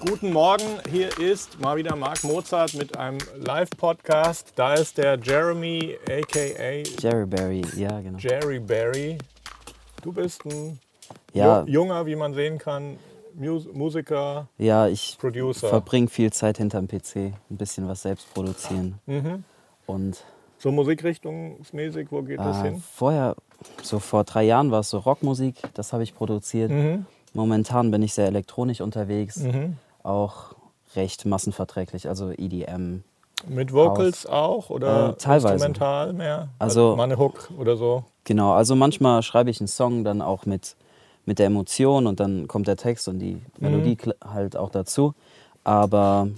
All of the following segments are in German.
Guten Morgen, hier ist mal wieder Marc Mozart mit einem Live-Podcast. Da ist der Jeremy, aka Jerry Berry, ja, genau. Jerry Berry. Du bist ein Ja, Ju- junger, wie man sehen kann, Mus Musiker, ja ich Producer. verbringe viel Zeit hinterm PC, ein bisschen was selbst produzieren. Mhm. Und So musikrichtungsmäßig, wo geht das äh, hin? vorher, so vor drei Jahren war es so Rockmusik, das habe ich produziert. Mhm. Momentan bin ich sehr elektronisch unterwegs, Mhm. Auch recht massenverträglich, also EDM. Mit Vocals auch oder Äh, teilweise. instrumental mehr? Also- mal eine Hook oder so. Genau, also manchmal schreibe ich einen Song dann auch mit, mit der Emotion und dann kommt der Text und die Melodie kl- halt auch dazu. Aber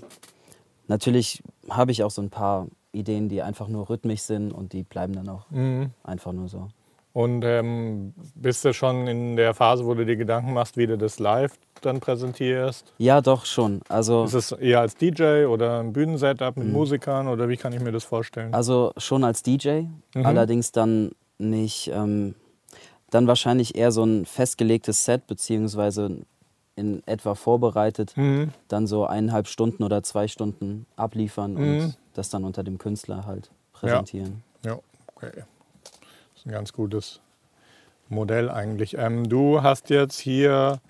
natürlich habe ich auch so ein paar Ideen, die einfach nur rhythmisch sind und die bleiben dann auch Mhm. einfach nur so. Und ähm, bist du schon in der Phase, wo du dir Gedanken machst, wie du das live dann präsentierst? Ja, doch schon. Also, Ist es eher als DJ oder ein Bühnensetup mit Musikern oder wie kann ich mir das vorstellen? also schon als DJ, Mhm. allerdings dann nicht, ähm, dann wahrscheinlich eher so ein festgelegtes Set, beziehungsweise in etwa vorbereitet, Mhm. dann so eineinhalb Stunden oder zwei Stunden abliefern Mhm. und das dann unter dem Künstler halt präsentieren. Ja, okay. Das ist ein ganz gutes Modell eigentlich. Ähm, du hast jetzt hier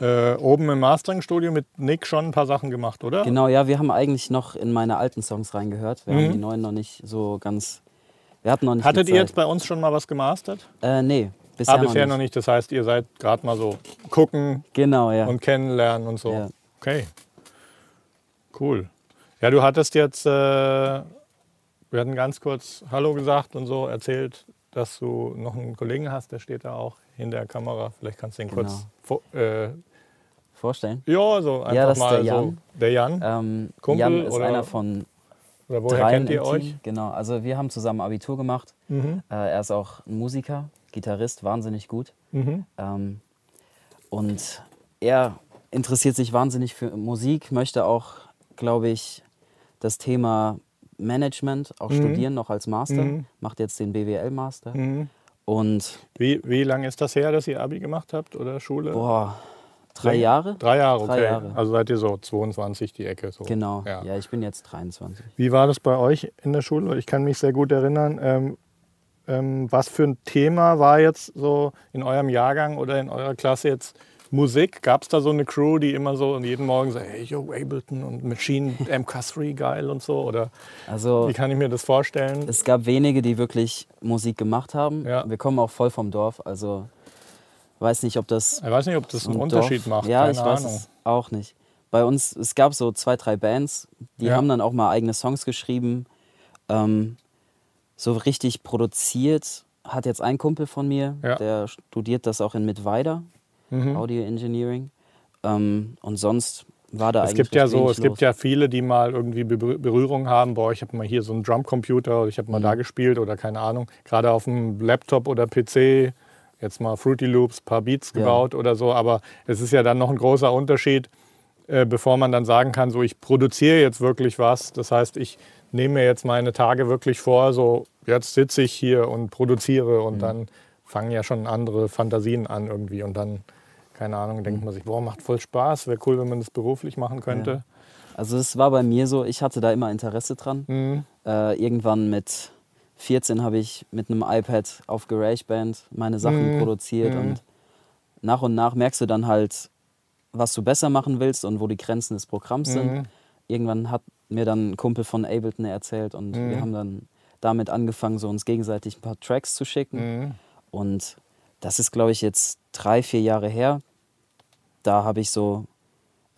äh, oben im Mastering-Studio mit Nick schon ein paar Sachen gemacht, oder? Genau, ja, wir haben eigentlich noch in meine alten Songs reingehört. Wir Mhm. haben die neuen noch nicht so ganz. Wir hatten noch nicht. Hattet ihr jetzt bei uns schon mal was gemastert? Äh, nee, bisher, ah, bisher noch nicht. nicht. Das heißt, ihr seid gerade mal so gucken Genau, ja. und kennenlernen und so. Ja. Okay. Cool. Ja, du hattest jetzt, äh, wir hatten ganz kurz Hallo gesagt und so erzählt, dass du noch einen Kollegen hast, der steht da auch hinter der Kamera. Vielleicht kannst du ihn kurz, vor, äh, Vorstellen. ja, so einfach das ist mal der so. Jan. Der Jan. Ähm, Kumpel Jan ist oder einer von Oder woher dreien kennt ihr im euch? Team. Genau, also wir haben zusammen Abitur gemacht. Mhm. Äh, er ist auch ein Musiker, Gitarrist, wahnsinnig gut. Mhm. Ähm, und er interessiert sich wahnsinnig für Musik, möchte auch, glaube ich, das Thema Management auch studieren, noch als Master. Mhm. Macht jetzt den BWL-Master. Mhm. Und Wie, wie lange ist das her, dass ihr Abi gemacht habt oder Schule? boah, drei Länger? Jahre? Drei Jahre, okay. Drei Jahre. Also seid ihr so 22 die Ecke. So. Genau, Ja. ja. ich bin jetzt 23. Wie war das bei euch in der Schule? Ich kann mich sehr gut erinnern. Ähm, ähm, was für ein Thema war jetzt so in eurem Jahrgang oder in eurer Klasse jetzt Musik? Gab es da so eine Crew, die immer so jeden Morgen so, hey, yo, Ableton und Machine MK3 geil und so? Oder Also wie kann ich mir das vorstellen? es gab wenige, die wirklich Musik gemacht haben. Ja. Wir kommen auch voll vom Dorf, also weiß nicht, ob das Ich weiß nicht, ob das einen Unterschied doch, macht. Ja, Keine ich weiß Ahnung. es auch nicht. Bei uns, es gab so zwei, drei Bands, die Ja. haben dann auch mal eigene Songs geschrieben. Ähm, so richtig produziert hat jetzt ein Kumpel von mir, Ja. der studiert das auch in Mittweida, Mhm. Audio Engineering. Ähm, und sonst war da Es eigentlich gibt ja so, es gibt los. ja viele, die mal irgendwie Berü- Berührung haben. Boah, ich habe mal hier so einen Drumcomputer oder ich habe mal Mhm. da gespielt oder keine Ahnung. Gerade auf dem Laptop oder PC jetzt mal Fruity Loops, paar Beats Ja. gebaut oder so. Aber es ist ja dann noch ein großer Unterschied, äh, bevor man dann sagen kann, so ich produziere jetzt wirklich was. Das heißt, ich nehme mir jetzt meine Tage wirklich vor, so jetzt sitze ich hier und produziere Mhm. und dann fangen ja schon andere Fantasien an irgendwie und dann keine Ahnung, denkt man sich, boah, macht voll Spaß, wäre cool, wenn man das beruflich machen könnte. Also es war bei mir so, ich hatte da immer Interesse dran. Mhm. Äh, irgendwann mit 14 habe ich mit einem iPad auf GarageBand meine Sachen Mhm. produziert Mhm. und nach und nach merkst du dann halt, was du besser machen willst und wo die Grenzen des Programms sind. Mhm. Irgendwann hat mir dann ein Kumpel von Ableton erzählt und Mhm. wir haben dann damit angefangen, so uns gegenseitig ein paar Tracks zu schicken. Mhm. Und das ist, glaube ich, jetzt drei, vier Jahre her. Da habe ich so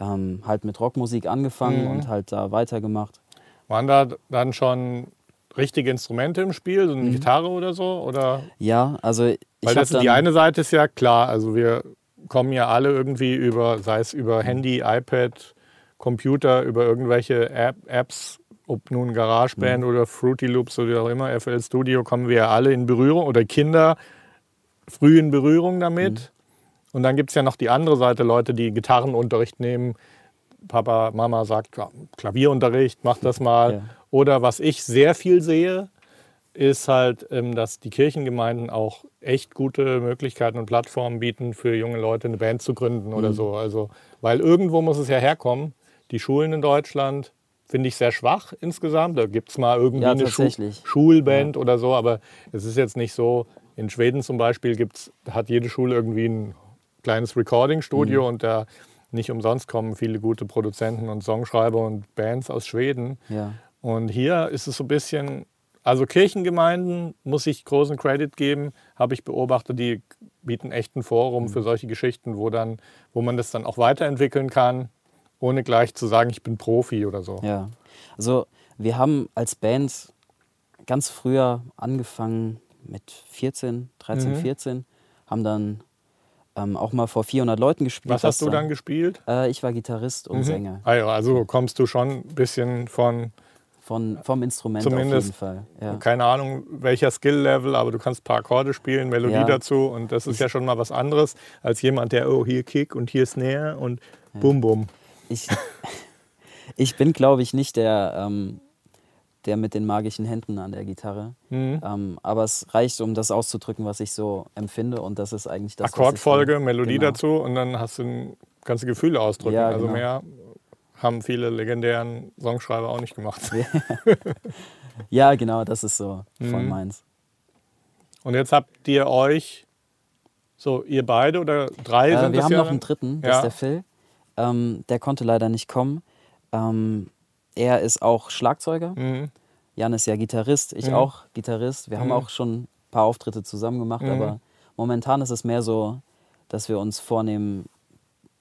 ähm, halt mit Rockmusik angefangen Mhm. und halt da weitergemacht. Waren da dann schon richtige Instrumente im Spiel, so eine Mhm. Gitarre oder so? Oder? Ja, also ich Weil das, die eine Seite ist ja klar, also wir kommen ja alle irgendwie über, sei es über Handy, iPad, Computer, über irgendwelche App, Apps, ob nun GarageBand oder Fruity Loops oder wie auch immer, FL Studio, kommen wir ja alle in Berührung oder Kinder früh in Berührung damit. Und dann gibt es ja noch die andere Seite, Leute, die Gitarrenunterricht nehmen. Papa, Mama sagt, ja, Klavierunterricht, mach das mal. Ja. Oder was ich sehr viel sehe, ist halt, ähm, dass die Kirchengemeinden auch echt gute Möglichkeiten und Plattformen bieten, für junge Leute eine Band zu gründen oder so. Also, weil irgendwo muss es ja herkommen. Die Schulen in Deutschland finde ich sehr schwach insgesamt. Da gibt es mal irgendwie Ja, eine Schu. Schulband oder so, aber es ist jetzt nicht so. In Schweden zum Beispiel gibt's, hat jede Schule irgendwie ein kleines Recording-Studio Mhm. und da nicht umsonst kommen viele gute Produzenten und Songschreiber und Bands aus Schweden. Ja. Und hier ist es so ein bisschen, also Kirchengemeinden muss ich großen Credit geben, habe ich beobachtet, die bieten echt ein Forum Mhm. für solche Geschichten, wo, dann, wo man das dann auch weiterentwickeln kann, ohne gleich zu sagen, ich bin Profi oder so. Ja, also wir haben als Band ganz früher angefangen mit 14, 13, Mhm. 14, haben dann ähm, auch mal vor 400 Leuten gespielt. Was hast du dann gespielt? Äh, ich war Gitarrist und Mhm. Sänger. Ja, also kommst du schon ein bisschen von, Von, vom Instrument auf Zumindest- jeden Fall. Ja. keine Ahnung, welcher Skill-Level, aber du kannst ein paar Akkorde spielen, Melodie Ja. dazu und das ist ja schon mal was anderes als jemand, der, oh, hier Kick und hier Snare und bum bum. Ich, ich bin, glaube ich, nicht der, ähm, der mit den magischen Händen an der Gitarre. Mhm. Ähm, aber es reicht, um das auszudrücken, was ich so empfinde. Und das ist eigentlich das, Akkordfolge, dann- Melodie genau. dazu und dann hast du ein, kannst du Gefühle ausdrücken. Ja, also genau. mehr haben viele legendären Songschreiber auch nicht gemacht. Ja, genau, das ist so voll Mhm. meins. Und jetzt habt ihr euch, so ihr beide oder drei Äh, sind wir das haben noch einen dritten, das Ja. ist der Phil. Ähm, der konnte leider nicht kommen. Ähm, er ist auch Schlagzeuger. Mhm. Jan ist ja Gitarrist, ich Mhm. auch Gitarrist. Wir haben Mhm. auch schon ein paar Auftritte zusammen gemacht, Mhm. aber momentan ist es mehr so, dass wir uns vornehmen,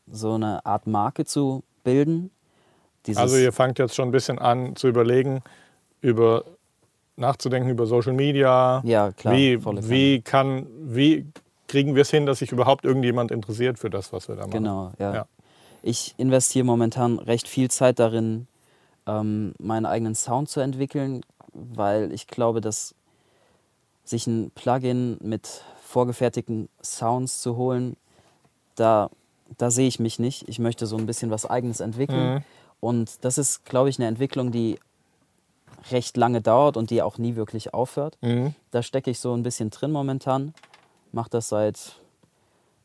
so eine Art Marke zu bilden. Dieses, Also ihr fangt jetzt schon ein bisschen an zu überlegen, über nachzudenken über Social Media. ja, klar, wie, wie kann, wie kriegen wir es hin, dass sich überhaupt irgendjemand interessiert für das, was wir da machen? Genau, ja. Ja. Ich investiere momentan recht viel Zeit darin, ähm, meinen eigenen Sound zu entwickeln, weil ich glaube, dass sich ein Plugin mit vorgefertigten Sounds zu holen, da, da sehe ich mich nicht. Ich möchte so ein bisschen was Eigenes entwickeln. Mhm. Und das ist, glaube ich, eine Entwicklung, die recht lange dauert und die auch nie wirklich aufhört. Mhm. Da stecke ich so ein bisschen drin momentan. Mache das seit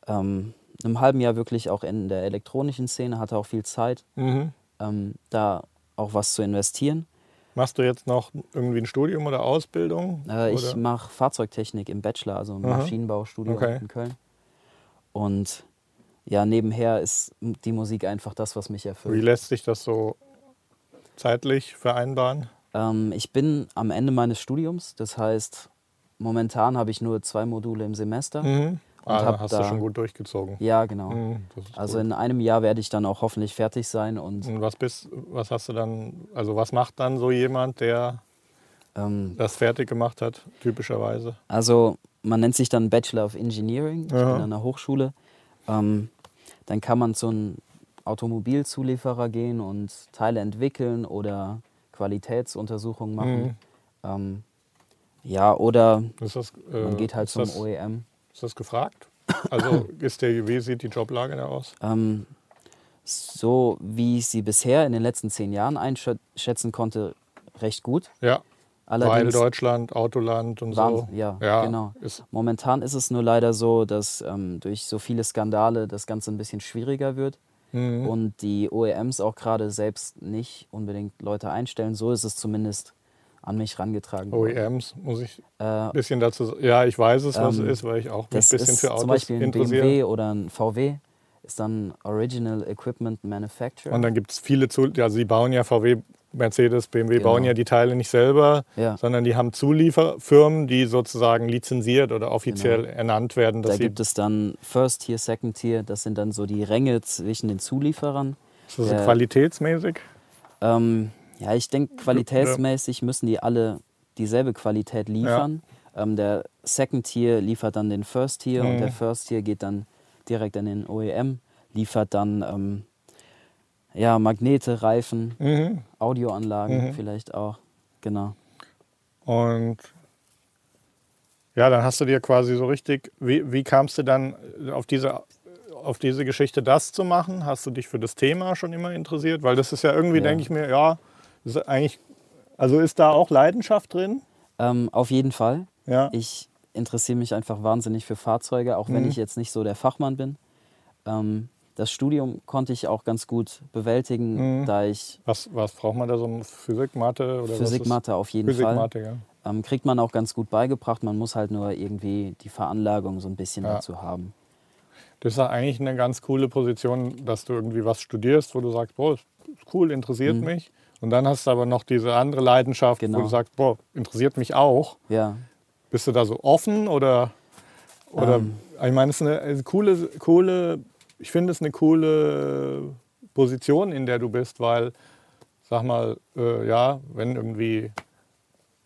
ähm, einem halben Jahr wirklich auch in der elektronischen Szene, hatte auch viel Zeit, Mhm. ähm, da auch was zu investieren. Machst du jetzt noch irgendwie ein Studium oder Ausbildung? Äh, ich mache Fahrzeugtechnik im Bachelor, also im Aha. Maschinenbaustudio Okay. in Köln. Und ja, nebenher ist die Musik einfach das, was mich Wie erfüllt. lässt sich das so zeitlich vereinbaren? Ähm, ich bin am Ende meines Studiums, das heißt, momentan habe ich nur zwei Module im Semester. Mhm. Ah, hab hast du da- schon gut durchgezogen. Ja, genau. Mhm, Also gut. in einem Jahr werde ich dann auch hoffentlich fertig sein und Und was bist, was hast du dann, also was macht dann so jemand, der ähm, das fertig gemacht hat, typischerweise? Also man nennt sich dann Bachelor of Engineering. Ich Ja. bin an der Hochschule. Ähm, dann kann man zu einem Automobilzulieferer gehen und Teile entwickeln oder Qualitätsuntersuchungen machen. Mhm. Ähm, ja, oder das, äh, man geht halt ist zum das, OEM. Ist das gefragt? Also ist der, wie sieht die Joblage da aus? Ähm, so wie ich sie bisher in den letzten zehn Jahren einschätzen konnte, recht gut. Ja, weil Allerdings Deutschland, Autoland und so. Wahnsinn, ja, Ja, genau. Ist, Momentan ist es nur leider so, dass ähm, durch so viele Skandale das Ganze ein bisschen schwieriger wird mhm. und die OEMs auch gerade selbst nicht unbedingt Leute einstellen. So ist es zumindest an mich rangetragen worden. OEMs, muss ich Äh, ein bisschen dazu Ja, ich weiß es, was Ähm, es ist, weil ich auch ein bisschen ist für Autos zum Beispiel ein. BMW oder ein VW, ist dann Original Equipment Manufacturer. Und dann gibt es viele, Zul also sie bauen ja VW, Mercedes, BMW Genau. bauen ja die Teile nicht selber, ja, sondern die haben Zulieferfirmen, die sozusagen lizenziert oder offiziell ernannt werden. Da gibt es dann First Tier, Second Tier, das sind dann so die Ränge zwischen den Zulieferern. ist das äh, qualitätsmäßig? Ähm, ja, ich denke, qualitätsmäßig müssen die alle dieselbe Qualität liefern. Ähm, der Second Tier liefert dann den First Tier und Mhm. der First Tier geht dann direkt an den OEM, liefert dann ähm, ja, Magnete, Reifen, Mhm. Audioanlagen Mhm. vielleicht auch. Genau. Und ja, dann hast du dir quasi so richtig, wie, wie kamst du dann auf diese, auf diese Geschichte, das zu machen? Hast du dich für das Thema schon immer interessiert? Weil das ist ja irgendwie, Ja. denke ich mir, ja, ist eigentlich, also ist da auch Leidenschaft drin? Ähm, auf jeden Fall. Ja. Ich interessiere mich einfach wahnsinnig für Fahrzeuge, auch wenn Mhm. ich jetzt nicht so der Fachmann bin. Ähm, das Studium konnte ich auch ganz gut bewältigen, Mhm. da ich Was, was braucht man da so? Physik, Mathe oder Physik, Mathe auf jeden Physik, Fall. Mathe, ja. Ähm, kriegt man auch ganz gut beigebracht. Man muss halt nur irgendwie die Veranlagung so ein bisschen Ja. dazu haben. Das ist ja eigentlich eine ganz coole Position, dass du irgendwie was studierst, wo du sagst, boah, ist cool, interessiert Mhm. mich. Und dann hast du aber noch diese andere Leidenschaft, wo Genau. du sagst, boah, interessiert mich auch. Ja, Bist du da so offen oder, oder Ähm. ich meine, es ist eine, eine coole, coole, ich finde es eine coole Position, in der du bist, weil, sag mal, äh, ja, wenn irgendwie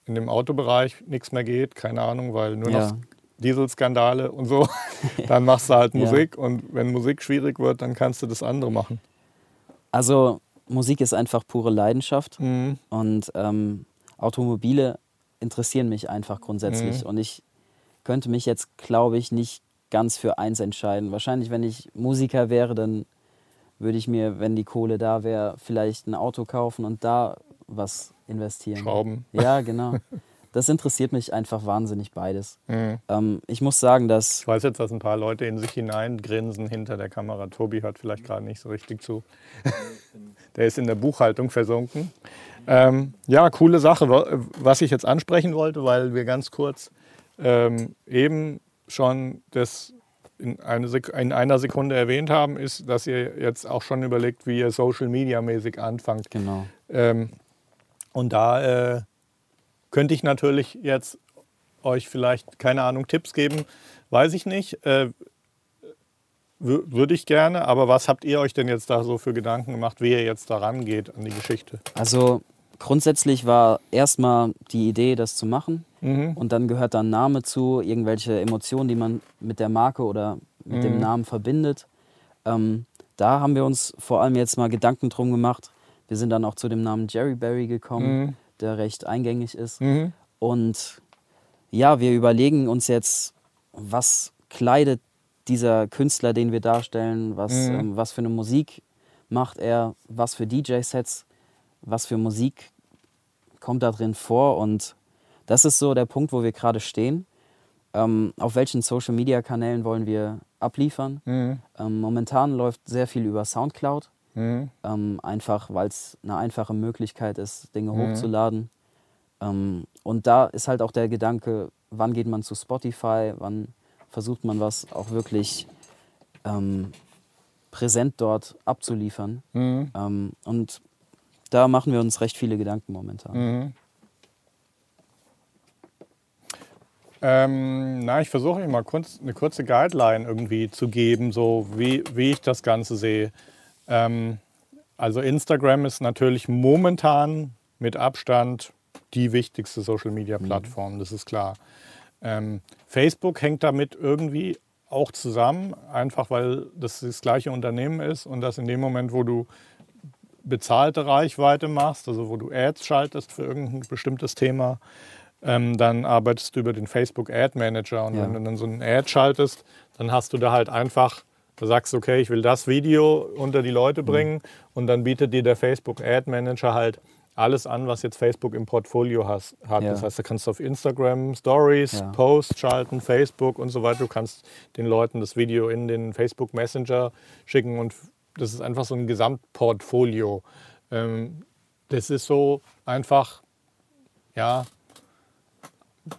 in dem Autobereich nichts mehr geht, keine Ahnung, weil nur Ja. noch Dieselskandale und so, dann machst du halt Ja. Musik und wenn Musik schwierig wird, dann kannst du das andere machen. also Musik ist einfach pure Leidenschaft Mhm. und ähm, Automobile interessieren mich einfach grundsätzlich. Mhm. Und ich könnte mich jetzt, glaube ich, nicht ganz für eins entscheiden. Wahrscheinlich, wenn ich Musiker wäre, dann würde ich mir, wenn die Kohle da wäre, vielleicht ein Auto kaufen und da was investieren. Schrauben. Ja, genau. Das interessiert mich einfach wahnsinnig beides. Mhm. Ähm, ich muss sagen, dass Ich weiß jetzt, dass ein paar Leute in sich hineingrinsen hinter der Kamera. Tobi hört vielleicht gerade nicht so richtig zu. der ist in der Buchhaltung versunken. Ähm, ja, coole Sache. Wa- Was ich jetzt ansprechen wollte, weil wir ganz kurz ähm, eben schon das in, eine in einer Sekunde erwähnt haben, ist, dass ihr jetzt auch schon überlegt, wie ihr Social Media mäßig anfangt. genau. Ähm, und da äh, könnte ich natürlich jetzt euch vielleicht, keine Ahnung, Tipps geben, weiß ich nicht. Äh, wür- Würde ich gerne, aber was habt ihr euch denn jetzt da so für Gedanken gemacht, wie ihr jetzt da rangeht an die Geschichte? Also grundsätzlich war erstmal die Idee, das zu machen. Mhm. Und dann gehört da ein Name zu, irgendwelche Emotionen, die man mit der Marke oder mit dem Mhm. Namen verbindet. Ähm, da haben wir uns vor allem jetzt mal Gedanken drum gemacht. Wir sind dann auch zu dem Namen Jerry Berry gekommen, Mhm. Der recht eingängig ist. Mhm. Und ja, wir überlegen uns jetzt, was kleidet dieser Künstler, den wir darstellen, was, Mhm. ähm, was für eine Musik macht er, was für DJ-Sets, was für Musik kommt da drin vor. Und das ist so der Punkt, wo wir gerade stehen. Ähm, auf welchen Social-Media-Kanälen wollen wir abliefern? Mhm. Ähm, momentan läuft sehr viel über Soundcloud. Mhm. Ähm, einfach, weil es eine einfache Möglichkeit ist, Dinge Mhm. hochzuladen. Ähm, und da ist halt auch der Gedanke, wann geht man zu Spotify, wann versucht man was auch wirklich ähm, präsent dort abzuliefern. Mhm. Ähm, und da machen wir uns recht viele Gedanken momentan. Mhm. Ähm, na, ich versuche immer kurz, eine kurze Guideline irgendwie zu geben, so wie, wie ich das Ganze sehe. Ähm, also Instagram ist natürlich momentan mit Abstand die wichtigste Social-Media-Plattform, das ist klar. Ähm, Facebook hängt damit irgendwie auch zusammen, einfach weil das das gleiche Unternehmen ist und dass in dem Moment, wo du bezahlte Reichweite machst, also wo du Ads schaltest für irgendein bestimmtes Thema, ähm, dann arbeitest du über den Facebook Ad Manager. Und Ja. wenn du dann so ein Ad schaltest, dann hast du da halt einfach, du sagst, okay, ich will das Video unter die Leute Mhm. bringen und dann bietet dir der Facebook Ad Manager halt alles an, was jetzt Facebook im Portfolio has, hat. Ja. Das heißt, da kannst du auf Instagram Stories, Ja. Posts schalten, Facebook und so weiter. Du kannst den Leuten das Video in den Facebook Messenger schicken und das ist einfach so ein Gesamtportfolio. Ähm, das ist so einfach, ja,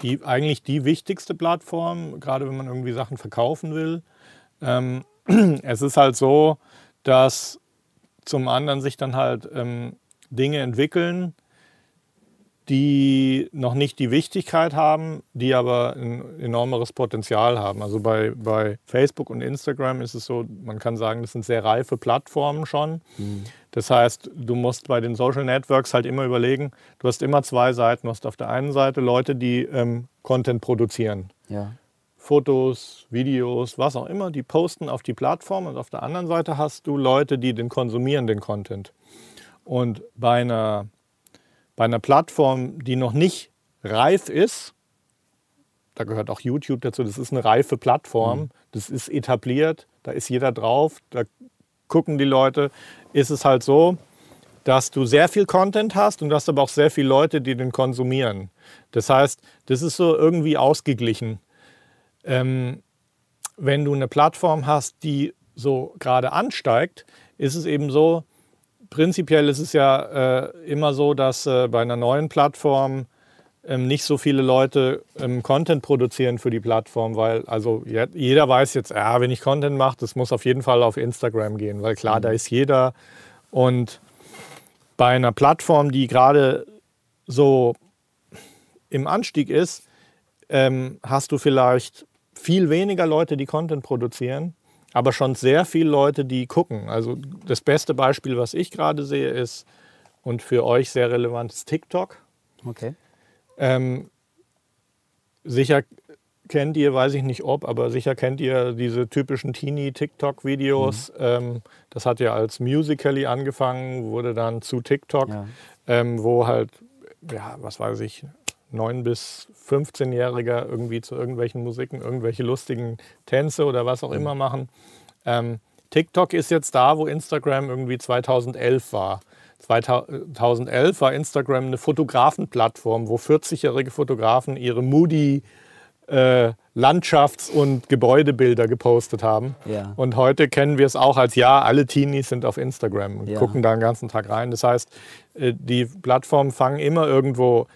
die, eigentlich die wichtigste Plattform, gerade wenn man irgendwie Sachen verkaufen will. Ähm, es ist halt so, dass zum anderen sich dann halt ähm, Dinge entwickeln, die noch nicht die Wichtigkeit haben, die aber ein enormeres Potenzial haben. Also bei, bei Facebook und Instagram ist es so, man kann sagen, das sind sehr reife Plattformen schon. Das heißt, du musst bei den Social Networks halt immer überlegen, du hast immer zwei Seiten. Du hast auf der einen Seite Leute, die ähm, Content produzieren. Ja. Fotos, Videos, was auch immer, die posten auf die Plattform und auf der anderen Seite hast du Leute, die den konsumieren, den Content. Und bei einer, bei einer Plattform, die noch nicht reif ist, da gehört auch YouTube dazu, das ist eine reife Plattform, das ist etabliert, da ist jeder drauf, da gucken die Leute, ist es halt so, dass du sehr viel Content hast und du hast aber auch sehr viele Leute, die den konsumieren. Das heißt, das ist so irgendwie ausgeglichen. Ähm, wenn du eine Plattform hast, die so gerade ansteigt, ist es eben so, prinzipiell ist es ja äh, immer so, dass äh, bei einer neuen Plattform ähm, nicht so viele Leute ähm, Content produzieren für die Plattform, weil also jeder weiß jetzt, ja, wenn ich Content mache, das muss auf jeden Fall auf Instagram gehen, weil klar, mhm. da ist jeder. Und bei einer Plattform, die gerade so im Anstieg ist, ähm, hast du vielleicht viel weniger Leute, die Content produzieren, aber schon sehr viele Leute, die gucken. Also das beste Beispiel, was ich gerade sehe, ist und für euch sehr relevant ist TikTok. Okay. Ähm, sicher kennt ihr, weiß ich nicht ob, aber sicher kennt ihr diese typischen Teenie-TikTok-Videos. Mhm. Ähm, das hat ja als Musically angefangen, wurde dann zu TikTok, ja. ähm, wo halt, ja, was weiß ich, 9- bis 15-Jähriger irgendwie zu irgendwelchen Musiken, irgendwelche lustigen Tänze oder was auch mhm. immer machen. Ähm, TikTok ist jetzt da, wo Instagram irgendwie 2011 war. 2011 war Instagram eine Fotografenplattform, wo 40-jährige Fotografen ihre moody äh, Landschafts- und Gebäudebilder gepostet haben. Ja. Und heute kennen wir es auch als ja, alle Teenies sind auf Instagram und ja. gucken da den ganzen Tag rein. Das heißt, äh, die Plattformen fangen immer irgendwo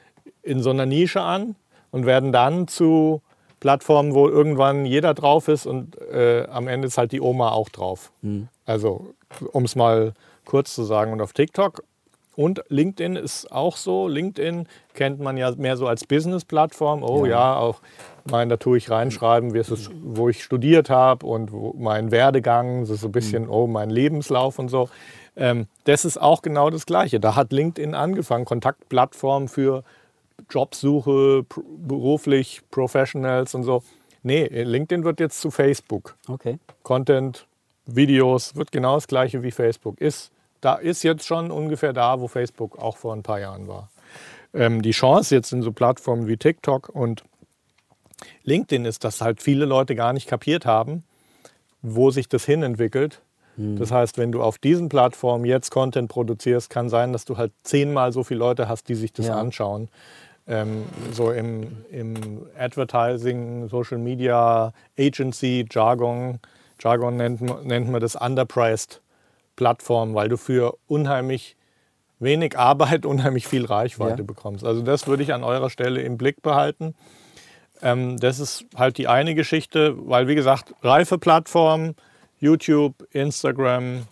in so einer Nische an und werden dann zu Plattformen, wo irgendwann jeder drauf ist und äh, am Ende ist halt die Oma auch drauf. Mhm. Also, um es mal kurz zu sagen. Und auf TikTok und LinkedIn ist auch so. LinkedIn kennt man ja mehr so als Business-Plattform. Oh ja, ja auch mein, da tue ich reinschreiben, es wo ich studiert habe und mein Werdegang, das ist so ein bisschen, mhm. oh, mein Lebenslauf und so. Ähm, das ist auch genau das Gleiche. Da hat LinkedIn angefangen, Kontaktplattform für Jobsuche, beruflich, Professionals und so. Nee, LinkedIn wird jetzt zu Facebook. Okay. Content, Videos, wird genau das gleiche wie Facebook ist. Da ist jetzt schon ungefähr da, wo Facebook auch vor ein paar Jahren war. Ähm, die Chance jetzt in so Plattformen wie TikTok und LinkedIn ist, dass halt viele Leute gar nicht kapiert haben, wo sich das hin entwickelt. Hm. Das heißt, wenn du auf diesen Plattformen jetzt Content produzierst, kann sein, dass du halt zehnmal so viele Leute hast, die sich das ja. anschauen. Ähm, so im, im Advertising, Social Media, Agency, Jargon, Jargon nennt, nennt man das Underpriced Plattform, weil du für unheimlich wenig Arbeit unheimlich viel Reichweite ja. bekommst. Also das würde ich an eurer Stelle im Blick behalten. Ähm, das ist halt die eine Geschichte, weil wie gesagt, reife Plattformen, YouTube, Instagram,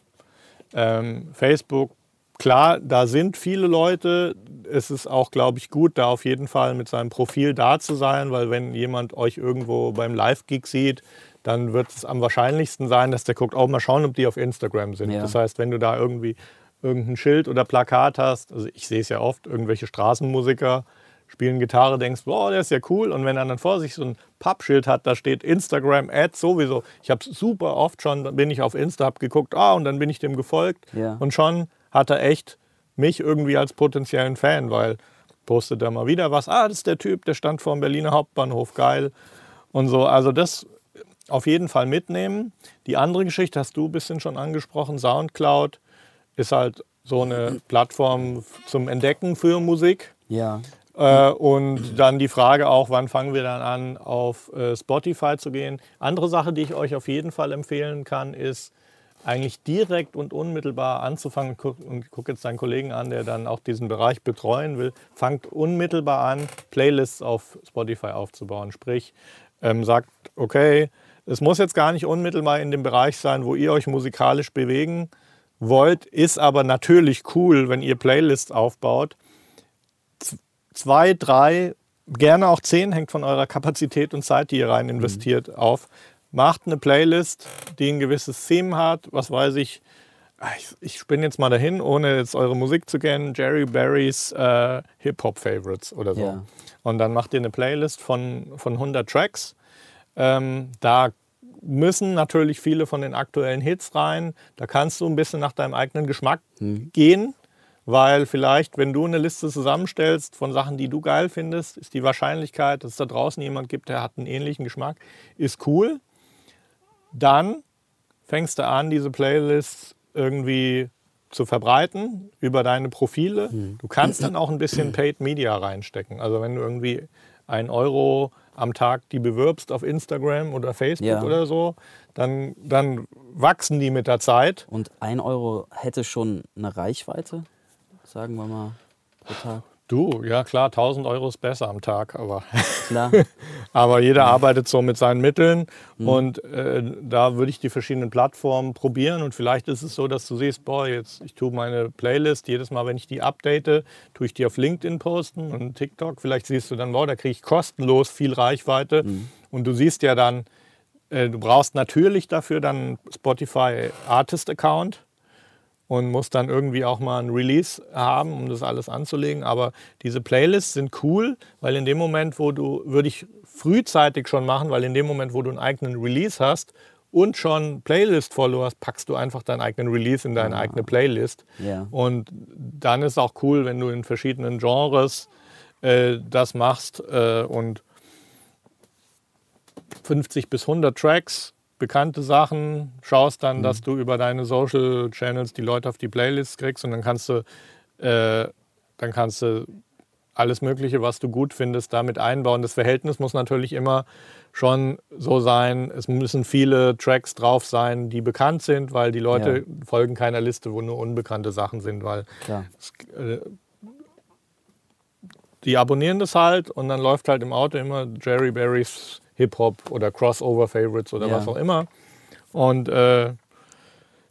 ähm, Facebook, klar, da sind viele Leute. Es ist auch, glaube ich, gut, da auf jeden Fall mit seinem Profil da zu sein, weil wenn jemand euch irgendwo beim Live-Gig sieht, dann wird es am wahrscheinlichsten sein, dass der guckt, auch mal schauen, ob die auf Instagram sind. Ja. Das heißt, wenn du da irgendwie irgendein Schild oder Plakat hast, also ich sehe es ja oft, irgendwelche Straßenmusiker spielen Gitarre, denkst, boah, der ist ja cool. Und wenn er dann vor sich so ein Pappschild hat, da steht Instagram Ads sowieso. Ich habe super oft schon, bin ich auf Insta, habe geguckt, ah, und dann bin ich dem gefolgt. Ja. Und schon hat er echt mich irgendwie als potenziellen Fan, weil postet er mal wieder was, ah, das ist der Typ, der stand vor dem Berliner Hauptbahnhof, geil. Und so, also das auf jeden Fall mitnehmen. Die andere Geschichte hast du ein bisschen schon angesprochen. Soundcloud ist halt so eine Plattform zum Entdecken für Musik. Ja. Äh, und dann die Frage auch, wann fangen wir dann an, auf äh, Spotify zu gehen. Andere Sache, die ich euch auf jeden Fall empfehlen kann, ist eigentlich direkt und unmittelbar anzufangen. Und ich gucke jetzt deinen Kollegen an, der dann auch diesen Bereich betreuen will. Fangt unmittelbar an, Playlists auf Spotify aufzubauen. Sprich, ähm, sagt, okay, es muss jetzt gar nicht unmittelbar in dem Bereich sein, wo ihr euch musikalisch bewegen wollt, ist aber natürlich cool, wenn ihr Playlists aufbaut. Zwei, drei, gerne auch zehn, hängt von eurer Kapazität und Zeit, die ihr rein investiert, mhm. auf. Macht eine Playlist, die ein gewisses Theme hat, was weiß ich. Ich, ich spinne jetzt mal dahin, ohne jetzt eure Musik zu kennen. Jerry Barrys äh, Hip-Hop-Favorites oder so. Ja. Und dann macht ihr eine Playlist von, von 100 Tracks. Ähm, da müssen natürlich viele von den aktuellen Hits rein. Da kannst du ein bisschen nach deinem eigenen Geschmack mhm. gehen, weil vielleicht, wenn du eine Liste zusammenstellst von Sachen, die du geil findest, ist die Wahrscheinlichkeit, dass es da draußen jemand gibt, der hat einen ähnlichen Geschmack, ist cool. Dann fängst du an, diese Playlists irgendwie zu verbreiten über deine Profile. Mhm. Du kannst dann auch ein bisschen Paid Media reinstecken. Also wenn du irgendwie ein Euro am Tag die bewirbst auf Instagram oder Facebook Ja. oder so, dann, dann wachsen die mit der Zeit. Und ein Euro hätte schon eine Reichweite, sagen wir mal, pro Tag. Du, ja klar, 1000 Euro ist besser am Tag, aber, Klar. aber jeder arbeitet so mit seinen Mitteln und äh, da würde ich die verschiedenen Plattformen probieren und vielleicht ist es so, dass du siehst, boah, jetzt ich tue meine Playlist, jedes Mal, wenn ich die update, tue ich die auf LinkedIn posten und TikTok, vielleicht siehst du dann, boah, da kriege ich kostenlos viel Reichweite und du siehst ja dann, äh, du brauchst natürlich dafür dann Spotify Artist Account und musst dann irgendwie auch mal ein Release haben, um das alles anzulegen. Aber diese Playlists sind cool, weil in dem Moment, wo du, würde ich frühzeitig schon machen, weil in dem Moment, wo du einen eigenen Release hast und schon Playlist-Follow hast, packst du einfach deinen eigenen Release in deine eigene Playlist. Ja. Und dann ist auch cool, wenn du in verschiedenen Genres äh, das machst äh, und 50 bis 100 Tracks, bekannte Sachen, schaust dann, dass du über deine Social Channels die Leute auf die Playlists kriegst und dann kannst du, äh, dann kannst du alles Mögliche, was du gut findest, damit einbauen. Das Verhältnis muss natürlich immer schon so sein, es müssen viele Tracks drauf sein, die bekannt sind, weil die Leute folgen keiner Liste, wo nur unbekannte Sachen sind, weil es, äh, die abonnieren das halt und dann läuft halt im Auto immer Jerry Berrys Hip-Hop oder Crossover-Favorites oder Ja. was auch immer. Und äh,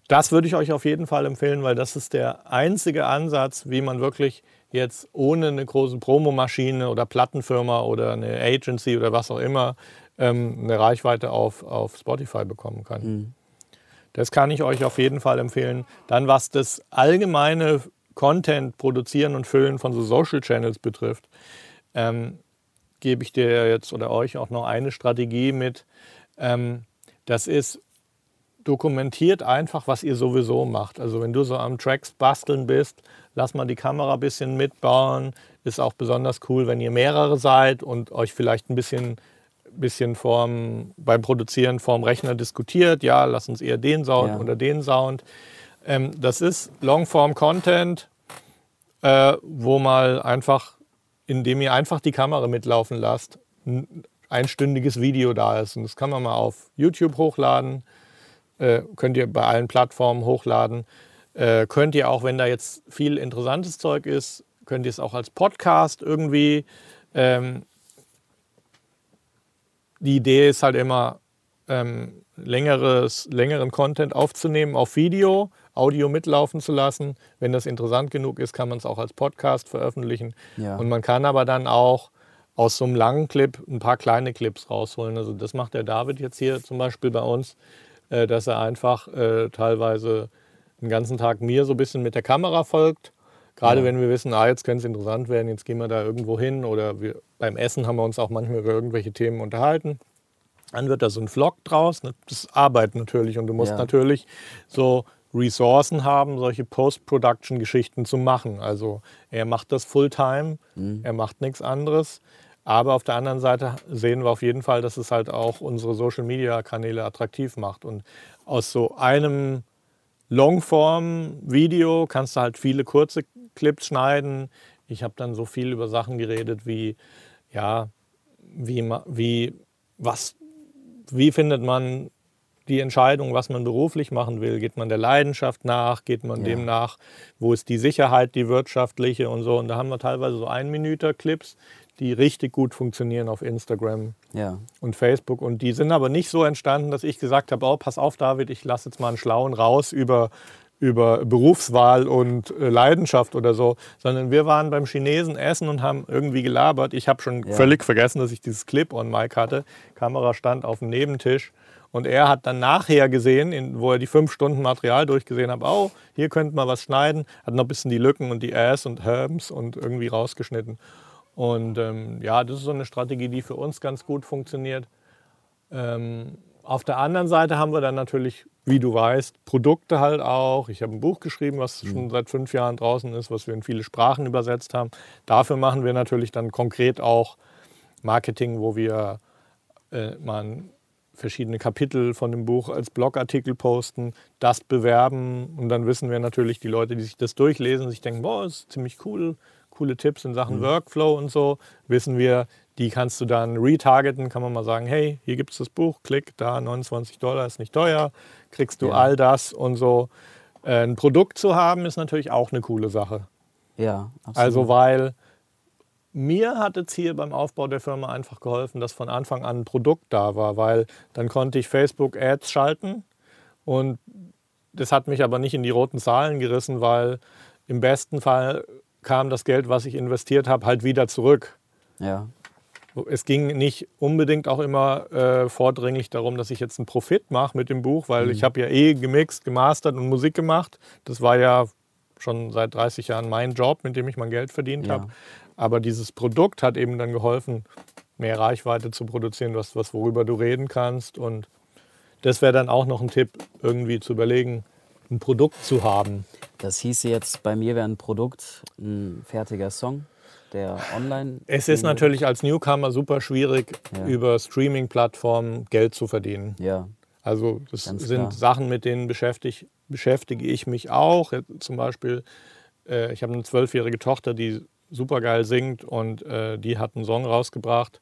das würde ich euch auf jeden Fall empfehlen, weil das ist der einzige Ansatz, wie man wirklich jetzt ohne eine große Promomaschine oder Plattenfirma oder eine Agency oder was auch immer ähm, eine Reichweite auf, auf Spotify bekommen kann. Mhm. Das kann ich euch auf jeden Fall empfehlen. Dann, was das allgemeine Content produzieren und füllen von so Social Channels betrifft, ähm, gebe ich dir jetzt oder euch auch noch eine Strategie mit. Ähm, das ist, dokumentiert einfach, was ihr sowieso macht. Also wenn du so am Tracks basteln bist, lass mal die Kamera ein bisschen mitbauen. Ist auch besonders cool, wenn ihr mehrere seid und euch vielleicht ein bisschen, bisschen vorm, beim Produzieren vorm Rechner diskutiert. Ja, lass uns eher den Sound Ja. oder den Sound. Ähm, das ist Longform-Content, äh, wo mal einfach, indem ihr einfach die Kamera mitlaufen lasst, ein einstündiges Video da ist. Und das kann man mal auf YouTube hochladen, äh, könnt ihr bei allen Plattformen hochladen. Äh, könnt ihr auch, wenn da jetzt viel interessantes Zeug ist, könnt ihr es auch als Podcast irgendwie. Ähm, die Idee ist halt immer, ähm, längeres, längeren Content aufzunehmen auf Video, Audio mitlaufen zu lassen. Wenn das interessant genug ist, kann man es auch als Podcast veröffentlichen. Ja. Und man kann aber dann auch aus so einem langen Clip ein paar kleine Clips rausholen. Also das macht der David jetzt hier zum Beispiel bei uns, äh, dass er einfach äh, teilweise den ganzen Tag mir so ein bisschen mit der Kamera folgt. Gerade Ja. wenn wir wissen, ah, jetzt könnte es interessant werden, jetzt gehen wir da irgendwo hin oder wir, beim Essen haben wir uns auch manchmal über irgendwelche Themen unterhalten. Dann wird da so ein Vlog draus. Das ist Arbeit natürlich und du musst Ja. natürlich so Ressourcen haben, solche Post-Production-Geschichten zu machen. Also er macht das Fulltime, er macht nichts anderes. Aber auf der anderen Seite sehen wir auf jeden Fall, dass es halt auch unsere Social-Media-Kanäle attraktiv macht. Und aus so einem Longform-Video kannst du halt viele kurze Clips schneiden. Ich habe dann so viel über Sachen geredet wie, ja, wie, wie, was, wie findet man die Entscheidung, was man beruflich machen will? Geht man der Leidenschaft nach? Geht man Ja. dem nach? Wo ist die Sicherheit, die wirtschaftliche und so? Und da haben wir teilweise so ein Minüter Clips, die richtig gut funktionieren auf Instagram Ja. und Facebook. Und die sind aber nicht so entstanden, dass ich gesagt habe, oh, pass auf, David, ich lasse jetzt mal einen Schlauen raus über, über Berufswahl und äh, Leidenschaft oder so, sondern wir waren beim Chinesen essen und haben irgendwie gelabert. Ich habe schon Ja. völlig vergessen, dass ich dieses Clip-on-Mic hatte. Kamera stand auf dem Nebentisch. Und er hat dann nachher gesehen, in, wo er die fünf Stunden Material durchgesehen hat, oh, hier könnte man was schneiden, hat noch ein bisschen die Lücken und die Ass und Herbs und irgendwie rausgeschnitten. Und ähm, ja, das ist so eine Strategie, die für uns ganz gut funktioniert. Ähm, auf der anderen Seite haben wir dann natürlich, wie du weißt, Produkte halt auch. Ich habe ein Buch geschrieben, was schon seit fünf Jahren draußen ist, was wir in viele Sprachen übersetzt haben. Dafür machen wir natürlich dann konkret auch Marketing, wo wir äh, mal ein verschiedene Kapitel von dem Buch als Blogartikel posten, das bewerben und dann wissen wir natürlich, die Leute, die sich das durchlesen, sich denken, boah, ist ziemlich cool, coole Tipps in Sachen mhm. Workflow und so, wissen wir, die kannst du dann retargeten, kann man mal sagen, hey, hier gibt es das Buch, klick da, 29 Dollar ist nicht teuer, kriegst du ja. all das und so. Äh, ein Produkt zu haben, ist natürlich auch eine coole Sache. Ja, absolut. Also weil mir hat es hier beim Aufbau der Firma einfach geholfen, dass von Anfang an ein Produkt da war, weil dann konnte ich Facebook Ads schalten und das hat mich aber nicht in die roten Zahlen gerissen, weil im besten Fall kam das Geld, was ich investiert habe, halt wieder zurück. Ja. Es ging nicht unbedingt auch immer äh, vordringlich darum, dass ich jetzt einen Profit mache mit dem Buch, weil mhm. ich habe ja eh gemixt, gemastert und Musik gemacht. Das war ja schon seit 30 Jahren mein Job, mit dem ich mein Geld verdient ja. habe. Aber dieses Produkt hat eben dann geholfen, mehr Reichweite zu produzieren, was, was worüber du reden kannst. Und das wäre dann auch noch ein Tipp, irgendwie zu überlegen, ein Produkt zu haben. Das hieße jetzt, bei mir wäre ein Produkt ein fertiger Song, der online. Es ist natürlich als Newcomer super schwierig, ja. über Streaming-Plattformen Geld zu verdienen. Ja. Also das sind. Sachen, mit denen beschäftige, beschäftige ich mich auch. Zum Beispiel, äh, ich habe eine zwölfjährige Tochter, die super geil singt und äh, die hat einen Song rausgebracht.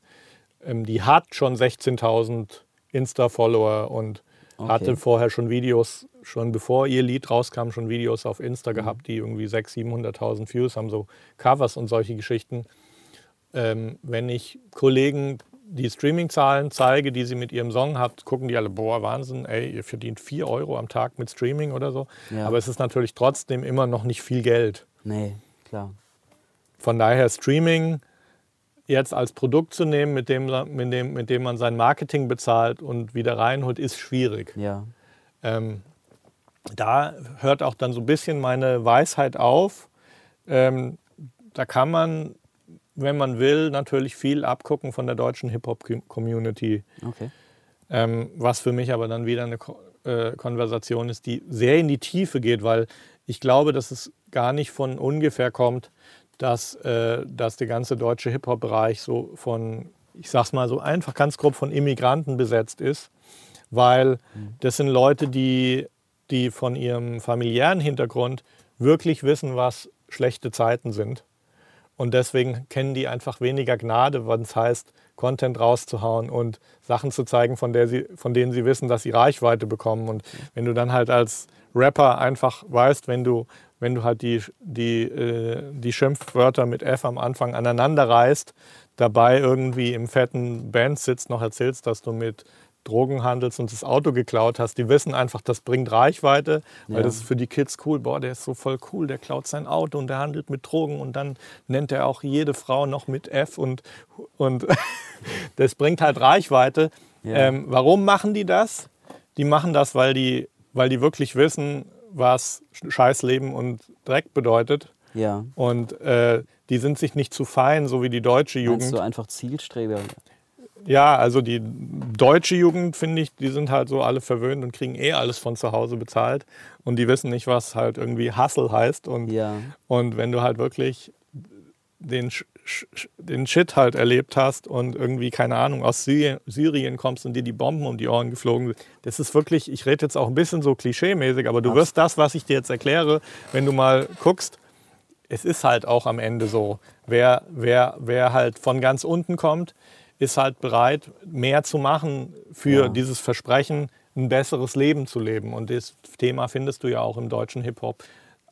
Ähm, die hat schon 16.000 Insta-Follower und okay. hatte vorher schon Videos, schon bevor ihr Lied rauskam, schon Videos auf Insta mhm. gehabt, die irgendwie 600.000, 700.000 Views haben, so Covers und solche Geschichten. Ähm, wenn ich Kollegen die Streaming-Zahlen zeige, die sie mit ihrem Song hat, gucken die alle, boah, Wahnsinn, ey, ihr verdient 4 Euro am Tag mit Streaming oder so. Ja. Aber es ist natürlich trotzdem immer noch nicht viel Geld. Nee, klar. Von daher Streaming jetzt als Produkt zu nehmen, mit dem, mit dem, mit dem man sein Marketing bezahlt und wieder reinholt, ist schwierig. Ja. Ähm, da hört auch dann so ein bisschen meine Weisheit auf. Ähm, da kann man, wenn man will, natürlich viel abgucken von der deutschen Hip-Hop-Community. Okay. Ähm, was für mich aber dann wieder eine äh, Konversation ist, die sehr in die Tiefe geht, weil ich glaube, dass es gar nicht von ungefähr kommt, dass, äh, dass der ganze deutsche Hip-Hop-Bereich so von, ich sag's mal so einfach ganz grob, von Immigranten besetzt ist, weil mhm. das sind Leute, die, die von ihrem familiären Hintergrund wirklich wissen, was schlechte Zeiten sind. Und deswegen kennen die einfach weniger Gnade, wenn es heißt, Content rauszuhauen und Sachen zu zeigen, von, der sie, von denen sie wissen, dass sie Reichweite bekommen. Und wenn du dann halt als Rapper einfach weißt, wenn du wenn du halt die, die, äh, die Schimpfwörter mit F am Anfang aneinander reißt, dabei irgendwie im fetten Band sitzt, noch erzählst, dass du mit Drogen handelst und das Auto geklaut hast, die wissen einfach, das bringt Reichweite, weil ja. das ist für die Kids cool. Boah, der ist so voll cool, der klaut sein Auto und der handelt mit Drogen und dann nennt er auch jede Frau noch mit F und, und das bringt halt Reichweite. Ja. Ähm, warum machen die das? Die machen das, weil die, weil die wirklich wissen, was Scheißleben und Dreck bedeutet. Ja. Und äh, die sind sich nicht zu fein, so wie die deutsche Jugend. Meinst du einfach Zielstreber? Ja, also die deutsche Jugend, finde ich, die sind halt so alle verwöhnt und kriegen eh alles von zu Hause bezahlt. Und die wissen nicht, was halt irgendwie Hustle heißt. Und, ja. und wenn du halt wirklich den den Shit halt erlebt hast und irgendwie, keine Ahnung, aus Syrien, kommst und dir die Bomben um die Ohren geflogen sind. Das ist wirklich, ich rede jetzt auch ein bisschen so klischee-mäßig, aber du wirst das, was ich dir jetzt erkläre, wenn du mal guckst, es ist halt auch am Ende so. Wer, wer, wer halt von ganz unten kommt, ist halt bereit, mehr zu machen für ja. dieses Versprechen, ein besseres Leben zu leben. Und das Thema findest du ja auch im deutschen Hip-Hop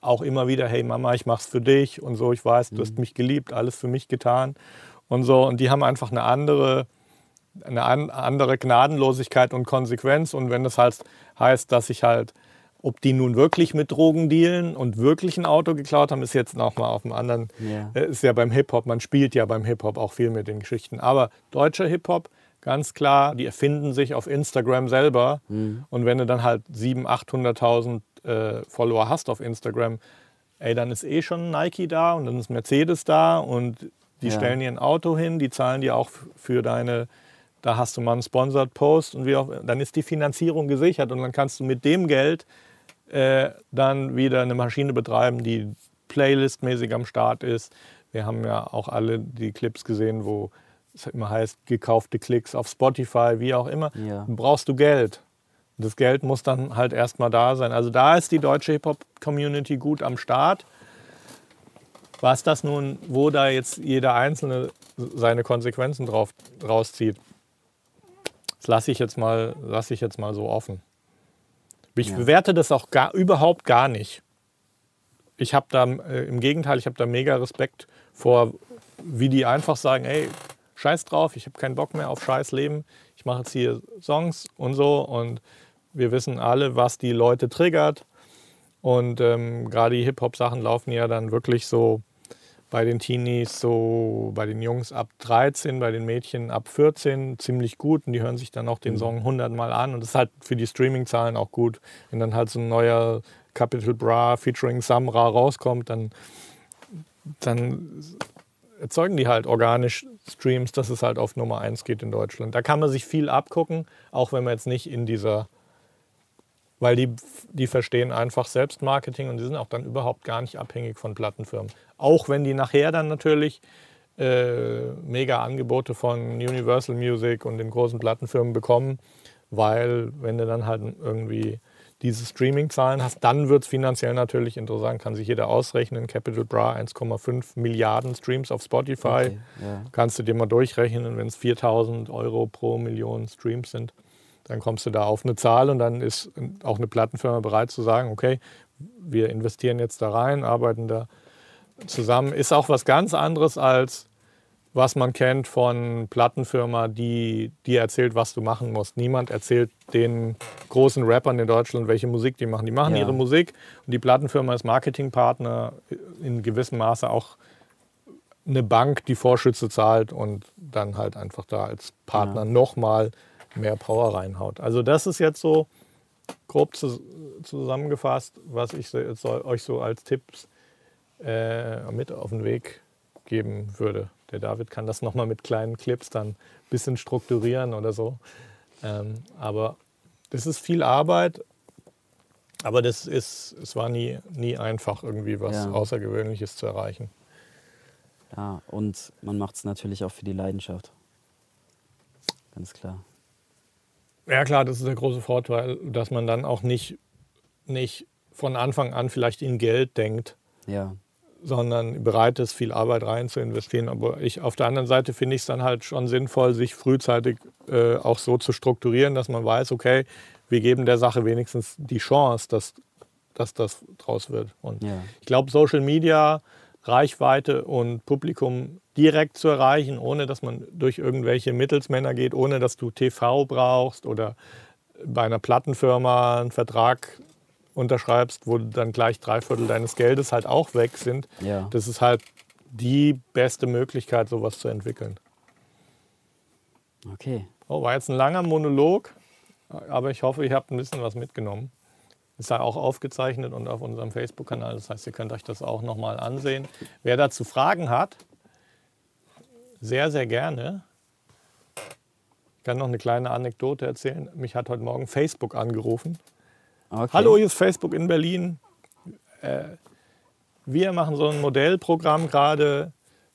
auch immer wieder, hey Mama, ich mach's für dich und so, ich weiß, du hast mhm. mich geliebt, alles für mich getan und so. Und die haben einfach eine andere, eine andere Gnadenlosigkeit und Konsequenz. Und wenn das halt heißt, dass ich halt, ob die nun wirklich mit Drogen dealen und wirklich ein Auto geklaut haben, ist jetzt nochmal auf dem anderen, yeah. ist ja beim Hip-Hop, man spielt ja beim Hip-Hop auch viel mit den Geschichten. Aber deutscher Hip-Hop, ganz klar, die erfinden sich auf Instagram selber. Mhm. Und wenn du dann halt 700.000, 800.000 äh, Follower hast auf Instagram, ey, dann ist eh schon Nike da und dann ist Mercedes da und die ja. stellen dir ein Auto hin, die zahlen dir auch für deine, da hast du mal einen Sponsored Post und wie auch, dann ist die Finanzierung gesichert und dann kannst du mit dem Geld äh, dann wieder eine Maschine betreiben, die playlistmäßig am Start ist. Wir haben ja auch alle die Clips gesehen, wo es immer heißt, gekaufte Klicks auf Spotify, wie auch immer, Ja. brauchst du Geld. Das Geld muss dann halt erstmal da sein. Also da ist die deutsche Hip-Hop-Community gut am Start. Was das nun, wo da jetzt jeder Einzelne seine Konsequenzen drauf, rauszieht, das lasse ich, jetzt mal- lasse ich jetzt mal so offen. Ich Ja. bewerte das auch gar, überhaupt gar nicht. Ich habe da, äh, im Gegenteil, ich habe da mega Respekt vor, wie die einfach sagen, ey, scheiß drauf, ich habe keinen Bock mehr auf scheiß Leben. Ich mache jetzt hier Songs und so und wir wissen alle, was die Leute triggert. Und ähm, gerade die Hip-Hop-Sachen laufen ja dann wirklich so bei den Teenies, so bei den Jungs ab 13, bei den Mädchen ab 14 ziemlich gut. Und die hören sich dann auch den Song 100 Mal an. Und das ist halt für die Streaming-Zahlen auch gut. Wenn dann halt so ein neuer Capital Bra featuring Samra rauskommt, dann, dann erzeugen die halt organisch Streams, dass es halt auf Nummer 1 geht in Deutschland. Da kann man sich viel abgucken, auch wenn man jetzt nicht in dieser weil die, die verstehen einfach Selbstmarketing und die sind auch dann überhaupt gar nicht abhängig von Plattenfirmen. Auch wenn die nachher dann natürlich äh, mega Angebote von Universal Music und den großen Plattenfirmen bekommen, weil wenn du dann halt irgendwie diese Streaming-Zahlen hast, dann wird es finanziell natürlich interessant, kann sich jeder ausrechnen. Capital Bra 1,5 Milliarden Streams auf Spotify. Okay, ja. Kannst du dir mal durchrechnen, wenn es 4000 Euro pro Million Streams sind, dann kommst du da auf eine Zahl und dann ist auch eine Plattenfirma bereit zu sagen, okay, wir investieren jetzt da rein, arbeiten da zusammen. Ist auch was ganz anderes als was man kennt von Plattenfirma, die dir erzählt, was du machen musst. Niemand erzählt den großen Rappern in Deutschland, welche Musik die machen. Die machen Ja. ihre Musik und die Plattenfirma ist Marketingpartner, in gewissem Maße auch eine Bank, die Vorschütze zahlt und dann halt einfach da als Partner Ja. nochmal mehr Power reinhaut. Also das ist jetzt so grob zus- zusammengefasst, was ich so, euch so als Tipps äh, mit auf den Weg geben würde. Der David kann das nochmal mit kleinen Clips dann ein bisschen strukturieren oder so. Ähm, aber das ist viel Arbeit, aber das ist, es war nie, nie einfach, irgendwie was Ja. Außergewöhnliches zu erreichen. ja, und man macht es natürlich auch für die Leidenschaft. Ganz klar. Ja klar, das ist der große Vorteil, dass man dann auch nicht, nicht von Anfang an vielleicht in Geld denkt, Ja, sondern bereit ist, viel Arbeit rein zu investieren. Aber ich, auf der anderen Seite finde ich es dann halt schon sinnvoll, sich frühzeitig äh, auch so zu strukturieren, dass man weiß, okay, wir geben der Sache wenigstens die Chance, dass, dass das draus wird. Und ja, ich glaube, Social Media, Reichweite und Publikum direkt zu erreichen, ohne dass man durch irgendwelche Mittelsmänner geht, ohne dass du TV brauchst oder bei einer Plattenfirma einen Vertrag unterschreibst, wo dann gleich drei Viertel deines Geldes halt auch weg sind. ja. Das ist halt die beste Möglichkeit, sowas zu entwickeln. Okay. Oh, war jetzt ein langer Monolog, aber ich hoffe, ihr habt ein bisschen was mitgenommen. Ist ja auch aufgezeichnet und auf unserem Facebook-Kanal. Das heißt, ihr könnt euch das auch nochmal ansehen. Wer dazu Fragen hat, sehr, sehr gerne. Ich kann noch eine kleine Anekdote erzählen. Mich hat heute Morgen Facebook angerufen. okay. Hallo, hier ist Facebook in Berlin. Äh, wir machen so ein Modellprogramm gerade,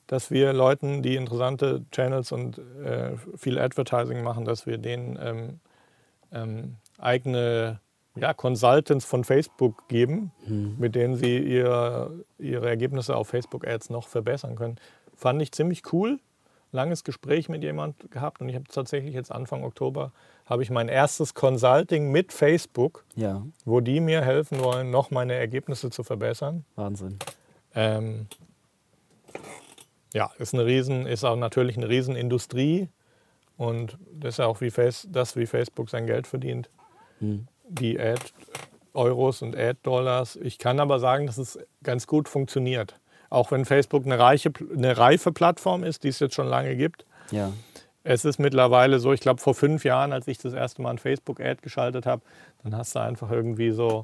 dass wir Leuten, die interessante Channels und äh, viel Advertising machen, dass wir denen ähm, ähm, eigene ja, Consultants von Facebook geben, mit denen sie ihr, ihre Ergebnisse auf Facebook-Ads noch verbessern können. Fand ich ziemlich cool. Langes Gespräch mit jemand gehabt und ich habe tatsächlich jetzt Anfang Oktober habe ich mein erstes Consulting mit Facebook Ja, wo die mir helfen wollen, noch meine Ergebnisse zu verbessern. Wahnsinn. Ähm, ja, ist, eine Riesen, ist auch natürlich eine Riesenindustrie und das ist ja auch wie Face, das, wie Facebook sein Geld verdient. Hm. Die Ad-Euros und Ad-Dollars. Ich kann aber sagen, dass es ganz gut funktioniert. Auch wenn Facebook eine, reiche, eine reife Plattform ist, die es jetzt schon lange gibt. Ja, Es ist mittlerweile so, ich glaube vor fünf Jahren, als ich das erste Mal ein Facebook-Ad geschaltet habe, dann hast du einfach irgendwie so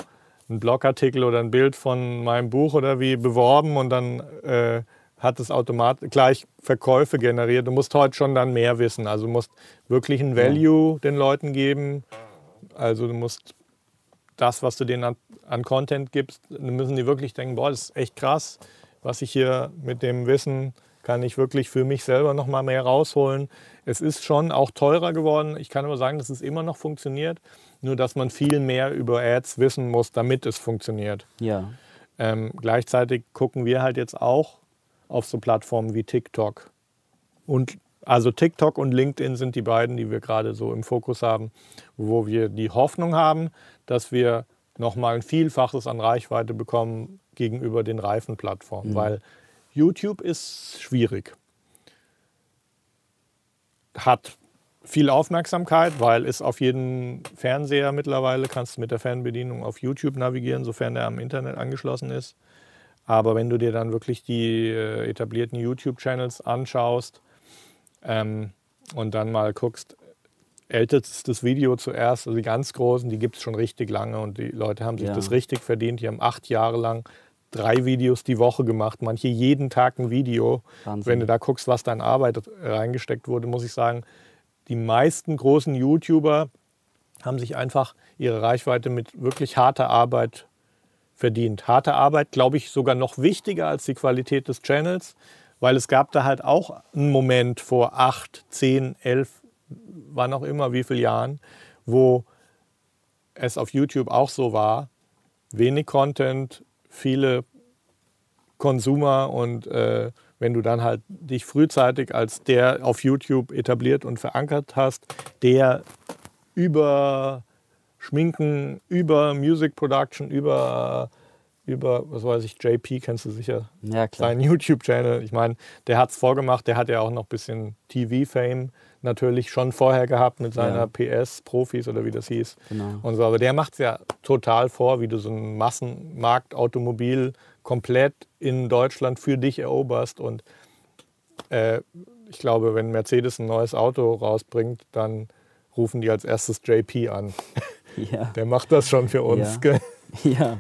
einen Blogartikel oder ein Bild von meinem Buch oder wie beworben und dann äh, hat es automatisch gleich Verkäufe generiert. Du musst heute schon dann mehr wissen. Also du musst wirklich ein Value den Leuten geben. Also du musst das, was du denen an, an Content gibst, dann müssen die wirklich denken, boah, das ist echt krass, was ich hier mit dem Wissen kann ich wirklich für mich selber noch mal mehr rausholen. Es ist schon auch teurer geworden. Ich kann aber sagen, dass es immer noch funktioniert, nur dass man viel mehr über Ads wissen muss, damit es funktioniert. Ja. Ähm, gleichzeitig gucken wir halt jetzt auch auf so Plattformen wie TikTok. Und also TikTok und LinkedIn sind die beiden, die wir gerade so im Fokus haben, wo wir die Hoffnung haben, dass wir nochmal ein Vielfaches an Reichweite bekommen gegenüber den Reifenplattformen. Weil YouTube ist schwierig. Hat viel Aufmerksamkeit, weil es auf jeden Fernseher mittlerweile kannst du mit der Fernbedienung auf YouTube navigieren, sofern der am Internet angeschlossen ist. Aber wenn du dir dann wirklich die äh, etablierten YouTube-Channels anschaust ähm, und dann mal guckst, ältestes Video zuerst, also die ganz großen, die gibt es schon richtig lange und die Leute haben sich Ja. das richtig verdient. Die haben acht Jahre lang drei Videos die Woche gemacht, manche jeden Tag ein Video. Wahnsinn. Wenn du da guckst, was da in Arbeit reingesteckt wurde, muss ich sagen, die meisten großen YouTuber haben sich einfach ihre Reichweite mit wirklich harter Arbeit verdient. Harte Arbeit, glaube ich, sogar noch wichtiger als die Qualität des Channels, weil es gab da halt auch einen Moment vor acht, zehn, elf, wann auch immer, wie viele Jahren, wo es auf YouTube auch so war, wenig Content, viele Consumer und äh, wenn du dann halt dich frühzeitig als der auf YouTube etabliert und verankert hast, der über Schminken, über Music Production, über, über was weiß ich, JP kennst du sicher, Ja, klar. seinen YouTube-Channel. Ich meine, der hat es vorgemacht, der hat ja auch noch ein bisschen TV-Fame natürlich schon vorher gehabt mit seiner Ja. PS-Profis oder wie das hieß. Genau. Und so, aber der macht es ja total vor, wie du so einen Massenmarkt Automobil komplett in Deutschland für dich eroberst. Und äh, ich glaube, wenn Mercedes ein neues Auto rausbringt, dann rufen die als erstes JP an. Ja. Der macht das schon für uns. Ja. gell? ja.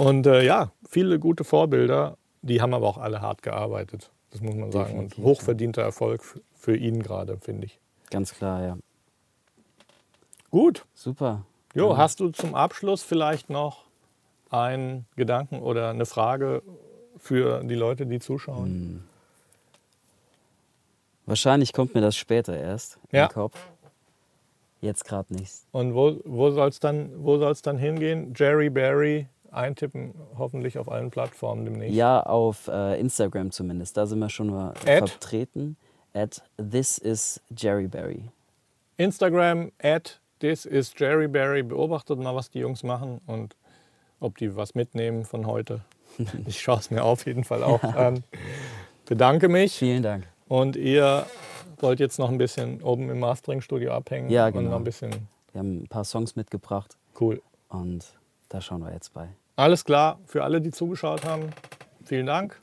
Und äh, ja, viele gute Vorbilder, die haben aber auch alle hart gearbeitet. Das muss man sagen. Und Definitiv, hochverdienter Erfolg f- für ihn gerade, finde ich. Ganz klar, ja. Gut. Super. Jo, Ja. hast du zum Abschluss vielleicht noch einen Gedanken oder eine Frage für die Leute, die zuschauen? Hm. Wahrscheinlich kommt mir das später erst Ja. im Kopf. Jetzt gerade nicht. Und wo, wo soll es dann, wo soll's dann hingehen? Jerry Barry eintippen, hoffentlich auf allen Plattformen demnächst. Ja, auf äh, Instagram zumindest. Da sind wir schon mal At? vertreten. At this is Jerry Berry. Instagram at this is Jerry Barry. Beobachtet mal, was die Jungs machen und ob die was mitnehmen von heute. Ich schaue es mir auf jeden Fall auch an. Bedanke mich Vielen Dank. und ihr wollt jetzt noch ein bisschen oben im Mastering-Studio abhängen Ja, und genau. noch ein bisschen Wir haben ein paar Songs mitgebracht cool. und da schauen wir jetzt bei. Alles klar, für alle, die zugeschaut haben, vielen Dank.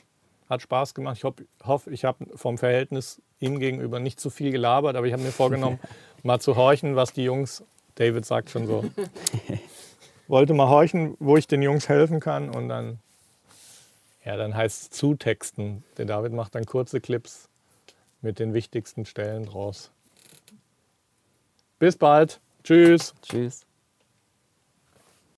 Hat Spaß gemacht. Ich hoffe, hoff, ich habe vom Verhältnis ihm gegenüber nicht zu viel gelabert, aber ich habe mir vorgenommen, mal zu horchen, was die Jungs, David sagt schon so, wollte mal horchen, wo ich den Jungs helfen kann und dann, ja, dann heißt es zutexten. Der David macht dann kurze Clips mit den wichtigsten Stellen draus. Bis bald. Tschüss. Tschüss.